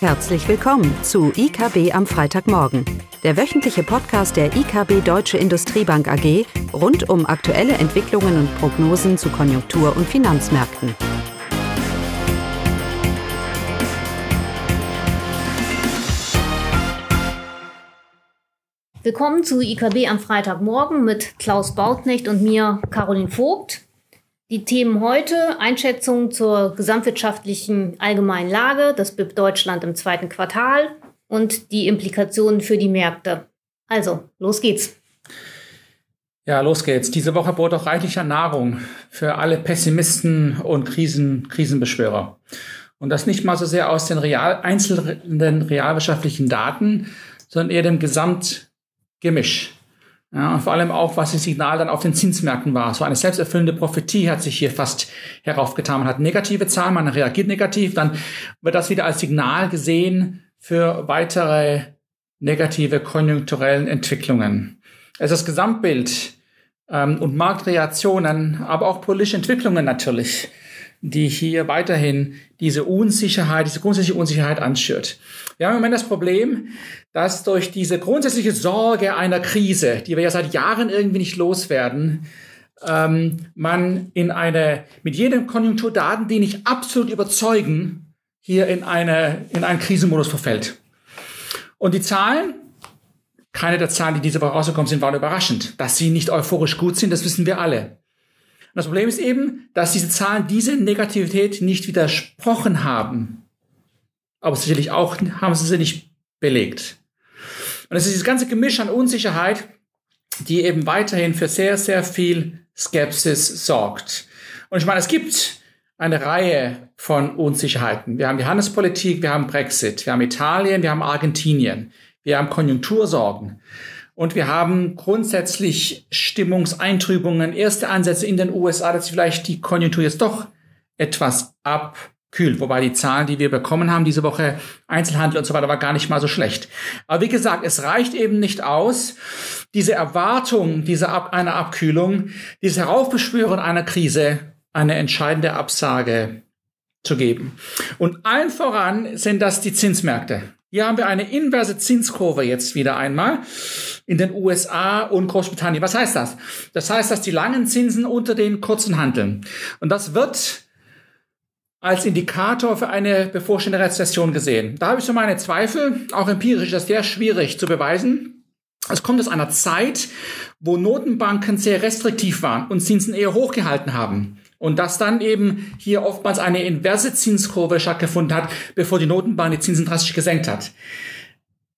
Herzlich willkommen zu IKB am Freitagmorgen, der wöchentliche Podcast der IKB Deutsche Industriebank AG rund um aktuelle Entwicklungen und Prognosen zu Konjunktur- und Finanzmärkten. Willkommen zu IKB am Freitagmorgen mit Klaus Bautnecht und mir, Caroline Vogt. Die Themen heute, Einschätzung zur gesamtwirtschaftlichen allgemeinen Lage, das BIP Deutschland im zweiten Quartal und die Implikationen für die Märkte. Also, los geht's. Ja, los geht's. Diese Woche bot auch reichlicher Nahrung für alle Pessimisten und Krisen, Krisenbeschwörer. Und das nicht mal so sehr aus den real, einzelnen realwirtschaftlichen Daten, sondern eher dem Gesamtgemisch. Ja, und vor allem auch, was das Signal dann auf den Zinsmärkten war. So eine selbsterfüllende Prophetie hat sich hier fast heraufgetan. Man hat negative Zahlen, man reagiert negativ, dann wird das wieder als Signal gesehen für weitere negative konjunkturellen Entwicklungen. Es ist das Gesamtbild ähm, und Marktreaktionen, aber auch politische Entwicklungen natürlich, die hier weiterhin diese Unsicherheit, diese grundsätzliche Unsicherheit anschürt. Wir haben im Moment das Problem, dass durch diese grundsätzliche Sorge einer Krise, die wir ja seit Jahren irgendwie nicht loswerden, ähm, man in eine, mit jedem Konjunkturdaten, die nicht absolut überzeugen, hier in eine, in einen Krisenmodus verfällt. Und die Zahlen, keine der Zahlen, die diese Woche rausgekommen sind, waren überraschend. Dass sie nicht euphorisch gut sind, das wissen wir alle. Und das Problem ist eben, dass diese Zahlen diese Negativität nicht widersprochen haben. Aber sicherlich auch haben sie sie nicht belegt. Und es ist dieses ganze Gemisch an Unsicherheit, die eben weiterhin für sehr, sehr viel Skepsis sorgt. Und ich meine, es gibt eine Reihe von Unsicherheiten. Wir haben die Handelspolitik, wir haben Brexit, wir haben Italien, wir haben Argentinien, wir haben Konjunktursorgen. Und wir haben grundsätzlich Stimmungseintrübungen, erste Ansätze in den USA, dass vielleicht die Konjunktur jetzt doch etwas ab kühl. Wobei die Zahlen, die wir bekommen haben diese Woche, Einzelhandel und so weiter, war gar nicht mal so schlecht. Aber wie gesagt, es reicht eben nicht aus, diese Erwartung dieser Ab einer Abkühlung, dieses Heraufbeschwören einer Krise, eine entscheidende Absage zu geben. Und allen voran sind das die Zinsmärkte. Hier haben wir eine inverse Zinskurve jetzt wieder einmal in den USA und Großbritannien. Was heißt das? Das heißt, dass die langen Zinsen unter den kurzen handeln. Und das wird als Indikator für eine bevorstehende Rezession gesehen. Da habe ich so meine Zweifel. Auch empirisch ist das sehr schwierig zu beweisen. Es kommt aus einer Zeit, wo Notenbanken sehr restriktiv waren und Zinsen eher hochgehalten haben. Und dass dann eben hier oftmals eine inverse Zinskurve stattgefunden hat, bevor die Notenbank die Zinsen drastisch gesenkt hat.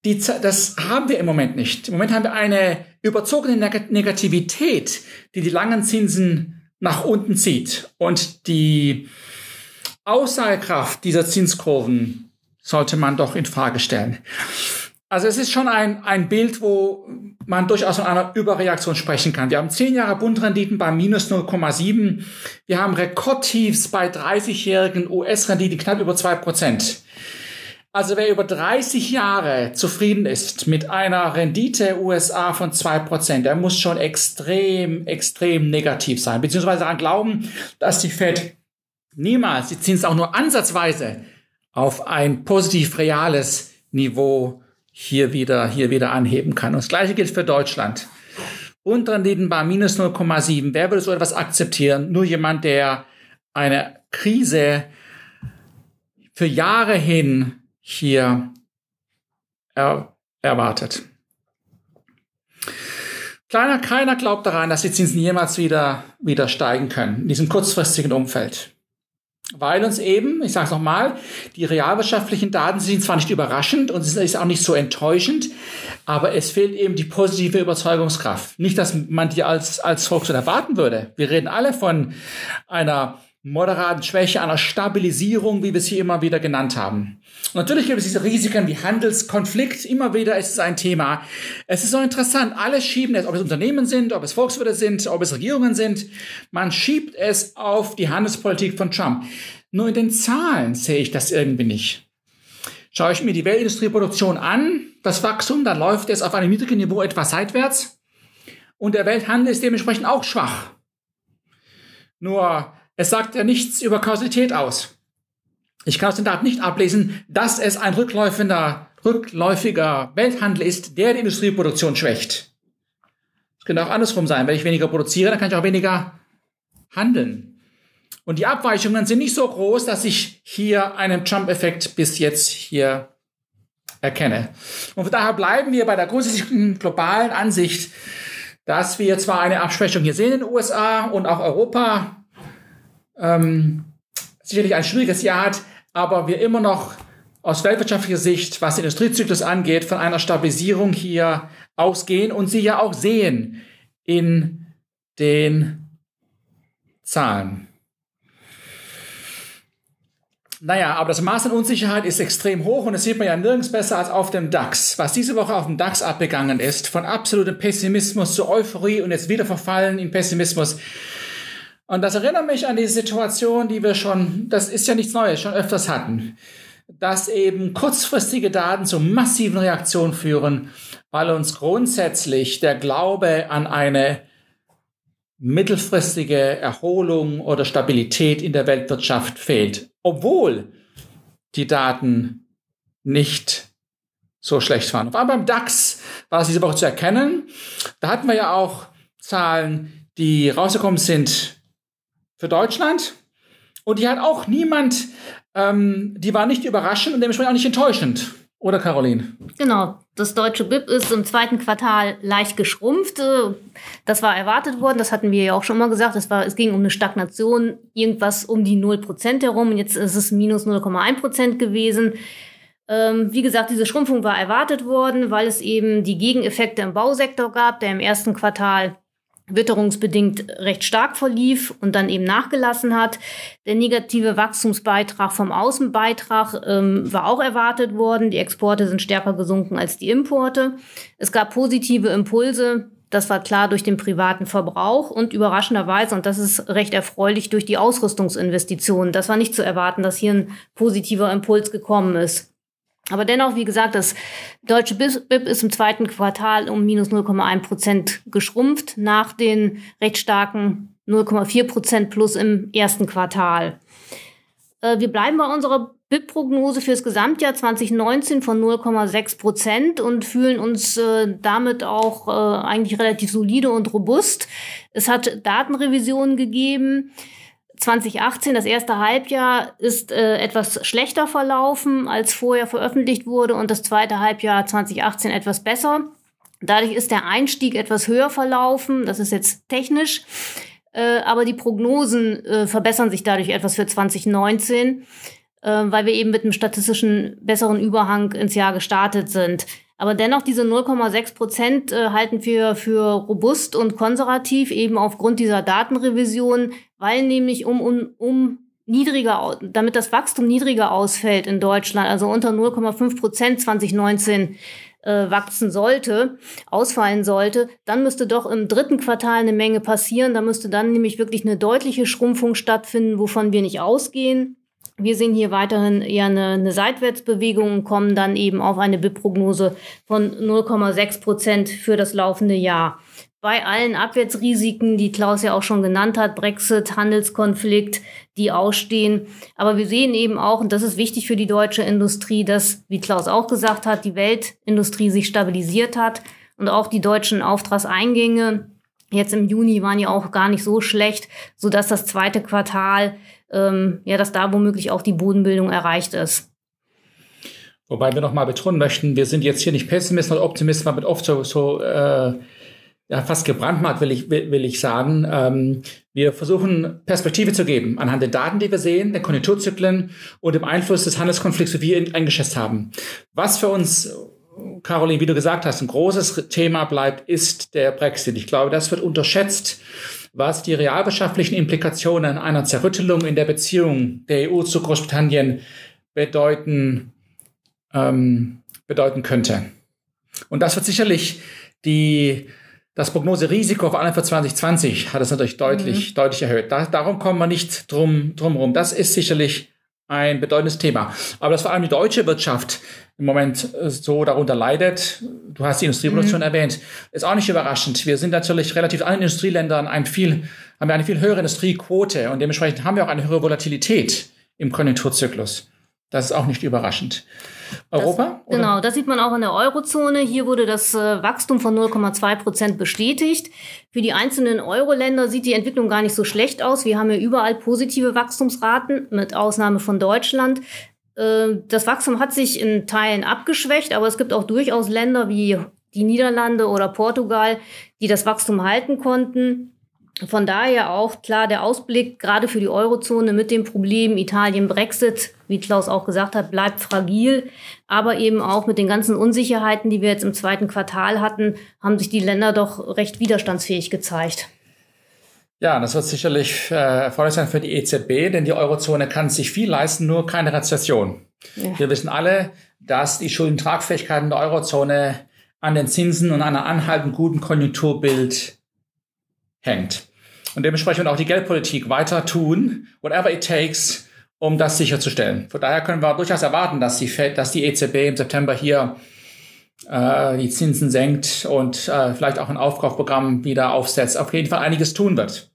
Die, das haben wir im Moment nicht. Im Moment haben wir eine überzogene Negativität, die die langen Zinsen nach unten zieht. Und die Aussagekraft dieser Zinskurven sollte man doch in Frage stellen. Also es ist schon ein, ein Bild, wo man durchaus von einer Überreaktion sprechen kann. Wir haben 10 Jahre Bundrenditen bei minus 0,7. Wir haben Rekordtiefs bei 30-jährigen US-Renditen knapp über 2 Prozent. Also wer über 30 Jahre zufrieden ist mit einer Rendite USA von 2 Prozent, der muss schon extrem, extrem negativ sein, beziehungsweise daran glauben, dass die Fed niemals die Zinsen auch nur ansatzweise auf ein positiv reales Niveau hier wieder, hier wieder anheben kann. Und das Gleiche gilt für Deutschland. Unterrenditen bei minus 0,7. Wer würde so etwas akzeptieren? Nur jemand, der eine Krise für Jahre hin hier er, erwartet. Kleiner, keiner glaubt daran, dass die Zinsen jemals wieder, wieder steigen können in diesem kurzfristigen Umfeld weil uns eben, ich sage es nochmal, die realwirtschaftlichen Daten sind zwar nicht überraschend und ist auch nicht so enttäuschend, aber es fehlt eben die positive Überzeugungskraft. Nicht, dass man die als, als Volkswirt erwarten würde. Wir reden alle von einer moderaten Schwäche, einer Stabilisierung, wie wir es hier immer wieder genannt haben. Und natürlich gibt es diese Risiken wie Handelskonflikt. Immer wieder ist es ein Thema. Es ist so interessant. Alle schieben es, ob es Unternehmen sind, ob es Volkswirte sind, ob es Regierungen sind. Man schiebt es auf die Handelspolitik von Trump. Nur in den Zahlen sehe ich das irgendwie nicht. Schaue ich mir die Weltindustrieproduktion an, das Wachstum, dann läuft es auf einem niedrigen Niveau etwas seitwärts. Und der Welthandel ist dementsprechend auch schwach. Nur es sagt ja nichts über Kausalität aus. Ich kann aus den Daten nicht ablesen, dass es ein rückläufender, rückläufiger Welthandel ist, der die Industrieproduktion schwächt. Es könnte auch andersrum sein. Wenn ich weniger produziere, dann kann ich auch weniger handeln. Und die Abweichungen sind nicht so groß, dass ich hier einen Jump-Effekt bis jetzt hier erkenne. Und daher bleiben wir bei der grundsätzlichen globalen Ansicht, dass wir zwar eine Abschwächung hier sehen in den USA und auch Europa, ähm, sicherlich ein schwieriges Jahr hat, aber wir immer noch aus weltwirtschaftlicher Sicht, was den Industriezyklus angeht, von einer Stabilisierung hier ausgehen und sie ja auch sehen in den Zahlen. Naja, aber das Maß an Unsicherheit ist extrem hoch und das sieht man ja nirgends besser als auf dem DAX. Was diese Woche auf dem DAX abgegangen ist, von absolutem Pessimismus zu Euphorie und jetzt wieder verfallen in Pessimismus. Und das erinnert mich an die Situation, die wir schon, das ist ja nichts Neues, schon öfters hatten, dass eben kurzfristige Daten zu massiven Reaktionen führen, weil uns grundsätzlich der Glaube an eine mittelfristige Erholung oder Stabilität in der Weltwirtschaft fehlt, obwohl die Daten nicht so schlecht waren. Vor allem beim DAX war es diese Woche zu erkennen. Da hatten wir ja auch Zahlen, die rausgekommen sind für Deutschland. Und die hat auch niemand, ähm, die war nicht überraschend und dementsprechend auch nicht enttäuschend. Oder Caroline? Genau. Das deutsche BIP ist im zweiten Quartal leicht geschrumpft. Das war erwartet worden. Das hatten wir ja auch schon mal gesagt. Es, war, es ging um eine Stagnation, irgendwas um die 0% herum. Jetzt ist es minus 0,1% gewesen. Ähm, wie gesagt, diese Schrumpfung war erwartet worden, weil es eben die Gegeneffekte im Bausektor gab, der im ersten Quartal witterungsbedingt recht stark verlief und dann eben nachgelassen hat. Der negative Wachstumsbeitrag vom Außenbeitrag ähm, war auch erwartet worden. Die Exporte sind stärker gesunken als die Importe. Es gab positive Impulse. Das war klar durch den privaten Verbrauch und überraschenderweise, und das ist recht erfreulich, durch die Ausrüstungsinvestitionen. Das war nicht zu erwarten, dass hier ein positiver Impuls gekommen ist. Aber dennoch, wie gesagt, das deutsche BIP ist im zweiten Quartal um minus 0,1 Prozent geschrumpft nach den recht starken 0,4 Prozent plus im ersten Quartal. Äh, wir bleiben bei unserer BIP-Prognose fürs Gesamtjahr 2019 von 0,6 Prozent und fühlen uns äh, damit auch äh, eigentlich relativ solide und robust. Es hat Datenrevisionen gegeben. 2018, das erste Halbjahr, ist äh, etwas schlechter verlaufen, als vorher veröffentlicht wurde und das zweite Halbjahr 2018 etwas besser. Dadurch ist der Einstieg etwas höher verlaufen. Das ist jetzt technisch. Äh, aber die Prognosen äh, verbessern sich dadurch etwas für 2019, äh, weil wir eben mit einem statistischen besseren Überhang ins Jahr gestartet sind. Aber dennoch diese 0,6 Prozent äh, halten wir für robust und konservativ, eben aufgrund dieser Datenrevision, weil nämlich um, um, um niedriger, damit das Wachstum niedriger ausfällt in Deutschland, also unter 0,5 Prozent 2019 äh, wachsen sollte, ausfallen sollte, dann müsste doch im dritten Quartal eine Menge passieren. Da müsste dann nämlich wirklich eine deutliche Schrumpfung stattfinden, wovon wir nicht ausgehen. Wir sehen hier weiterhin eher eine, eine Seitwärtsbewegung und kommen dann eben auf eine BIP-Prognose von 0,6 Prozent für das laufende Jahr. Bei allen Abwärtsrisiken, die Klaus ja auch schon genannt hat, Brexit, Handelskonflikt, die ausstehen. Aber wir sehen eben auch, und das ist wichtig für die deutsche Industrie, dass, wie Klaus auch gesagt hat, die Weltindustrie sich stabilisiert hat und auch die deutschen Auftragseingänge jetzt im Juni waren ja auch gar nicht so schlecht, so dass das zweite Quartal ähm, ja, dass da womöglich auch die Bodenbildung erreicht ist. Wobei wir nochmal betonen möchten, wir sind jetzt hier nicht Pessimisten oder Optimisten, man wird oft so, so äh, ja, fast gebrandmarkt, will ich, will, will ich sagen. Ähm, wir versuchen Perspektive zu geben anhand der Daten, die wir sehen, der Konjunkturzyklen und dem Einfluss des Handelskonflikts, wie wir ihn eingeschätzt haben. Was für uns, Caroline, wie du gesagt hast, ein großes Thema bleibt, ist der Brexit. Ich glaube, das wird unterschätzt was die realwirtschaftlichen Implikationen einer Zerrüttelung in der Beziehung der EU zu Großbritannien bedeuten, ähm, bedeuten könnte. Und das wird sicherlich die, das Prognoserisiko vor allem für 2020 hat es natürlich deutlich, mhm. deutlich erhöht. Da, darum kommen wir nicht drum, drum rum. Das ist sicherlich ein bedeutendes Thema. Aber dass vor allem die deutsche Wirtschaft im Moment äh, so darunter leidet, du hast die Industrieproduktion mhm. erwähnt, ist auch nicht überraschend. Wir sind natürlich relativ allen Industrieländern ein viel, haben wir eine viel höhere Industriequote und dementsprechend haben wir auch eine höhere Volatilität im Konjunkturzyklus. Das ist auch nicht überraschend. Europa? Das, genau, das sieht man auch in der Eurozone. Hier wurde das äh, Wachstum von 0,2 Prozent bestätigt. Für die einzelnen Euro-Länder sieht die Entwicklung gar nicht so schlecht aus. Wir haben ja überall positive Wachstumsraten, mit Ausnahme von Deutschland. Äh, das Wachstum hat sich in Teilen abgeschwächt, aber es gibt auch durchaus Länder wie die Niederlande oder Portugal, die das Wachstum halten konnten. Von daher auch klar der Ausblick gerade für die Eurozone mit dem Problem Italien Brexit, wie Klaus auch gesagt hat, bleibt fragil. Aber eben auch mit den ganzen Unsicherheiten, die wir jetzt im zweiten Quartal hatten, haben sich die Länder doch recht widerstandsfähig gezeigt. Ja, das wird sicherlich äh, erforderlich sein für die EZB, denn die Eurozone kann sich viel leisten, nur keine Rezession. Ja. Wir wissen alle, dass die Schuldentragfähigkeit in der Eurozone an den Zinsen und einer anhaltend guten Konjunkturbild hängt. Und dementsprechend auch die Geldpolitik weiter tun, whatever it takes, um das sicherzustellen. Von daher können wir durchaus erwarten, dass die, Fed, dass die EZB im September hier äh, die Zinsen senkt und äh, vielleicht auch ein Aufkaufprogramm wieder aufsetzt. Auf jeden Fall einiges tun wird.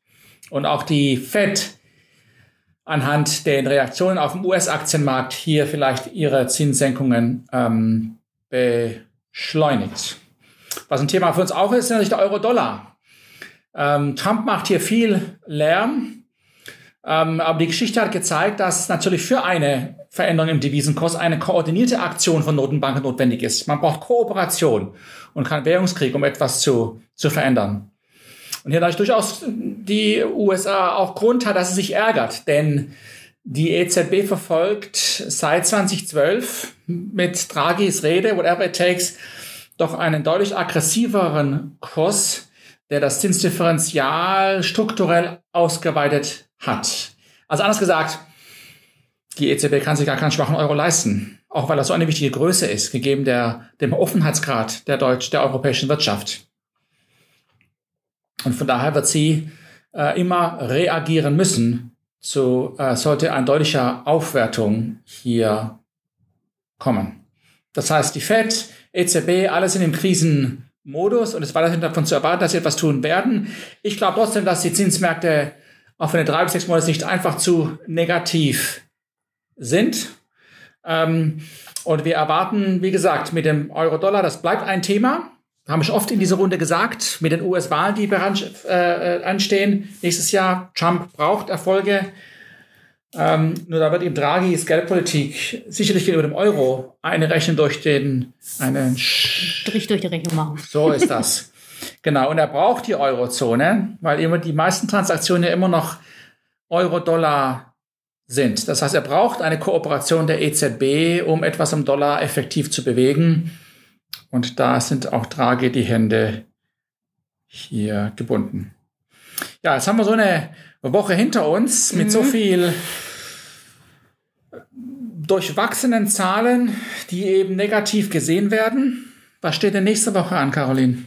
Und auch die Fed anhand der Reaktionen auf dem US-Aktienmarkt hier vielleicht ihre Zinssenkungen ähm, beschleunigt. Was ein Thema für uns auch ist, ist natürlich der Euro-Dollar. Ähm, Trump macht hier viel Lärm, ähm, aber die Geschichte hat gezeigt, dass natürlich für eine Veränderung im Devisenkurs eine koordinierte Aktion von Notenbanken notwendig ist. Man braucht Kooperation und keinen Währungskrieg, um etwas zu, zu verändern. Und hier dadurch durchaus die USA auch Grund hat, dass sie sich ärgert, denn die EZB verfolgt seit 2012 mit Draghis Rede, whatever it takes, doch einen deutlich aggressiveren Kurs der das Zinsdifferenzial strukturell ausgeweitet hat. Also anders gesagt, die EZB kann sich gar keinen schwachen Euro leisten, auch weil das so eine wichtige Größe ist, gegeben der, dem Offenheitsgrad der deutsch, der europäischen Wirtschaft. Und von daher wird sie äh, immer reagieren müssen, so äh, sollte eine deutliche Aufwertung hier kommen. Das heißt, die Fed, EZB, alles in dem Krisen Modus und es war davon zu erwarten, dass sie etwas tun werden. Ich glaube trotzdem, dass die Zinsmärkte auch für eine drei bis sechs Monate nicht einfach zu negativ sind. Ähm, und wir erwarten, wie gesagt, mit dem Euro-Dollar, das bleibt ein Thema. Haben wir schon oft in dieser Runde gesagt, mit den US-Wahlen, die äh, anstehen. Nächstes Jahr, Trump braucht Erfolge. Ähm, nur da wird ihm Draghis Geldpolitik sicherlich gegenüber dem Euro eine Rechnung durch den, einen Strich durch die Rechnung machen. So ist das. genau. Und er braucht die Eurozone, weil immer die meisten Transaktionen ja immer noch Euro-Dollar sind. Das heißt, er braucht eine Kooperation der EZB, um etwas im Dollar effektiv zu bewegen. Und da sind auch Draghi die Hände hier gebunden. Ja, jetzt haben wir so eine Woche hinter uns mit mhm. so viel durchwachsenen Zahlen, die eben negativ gesehen werden. Was steht denn nächste Woche an, Caroline?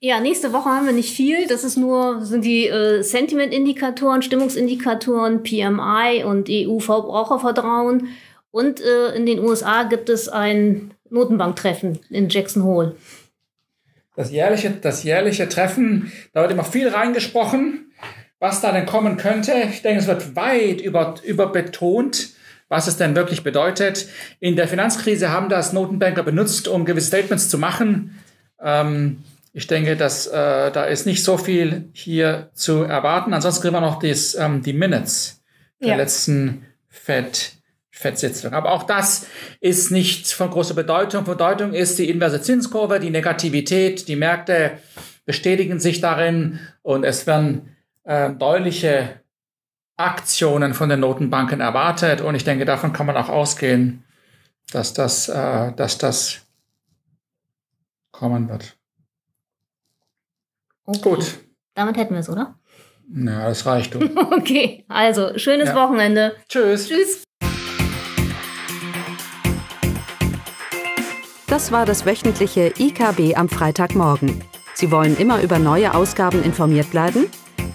Ja, nächste Woche haben wir nicht viel. Das ist nur, sind die äh, Sentiment-Indikatoren, Stimmungsindikatoren, PMI und EU-Verbrauchervertrauen. Und äh, in den USA gibt es ein Notenbanktreffen in Jackson Hole. Das jährliche, das jährliche Treffen, da wird immer viel reingesprochen, was da denn kommen könnte. Ich denke, es wird weit über, überbetont was es denn wirklich bedeutet. In der Finanzkrise haben das Notenbanker benutzt, um gewisse Statements zu machen. Ähm, ich denke, dass äh, da ist nicht so viel hier zu erwarten. Ansonsten kriegen wir noch dies, ähm, die Minutes der ja. letzten Fed. Fed-Sitzung. Aber auch das ist nicht von großer Bedeutung. Bedeutung ist die inverse Zinskurve, die Negativität. Die Märkte bestätigen sich darin und es werden äh, deutliche Aktionen von den Notenbanken erwartet. Und ich denke, davon kann man auch ausgehen, dass das, äh, dass das kommen wird. Okay. Gut. Damit hätten wir es, oder? Ja, das reicht. Du. okay, also schönes ja. Wochenende. Tschüss. Tschüss. Das war das wöchentliche IKB am Freitagmorgen. Sie wollen immer über neue Ausgaben informiert bleiben?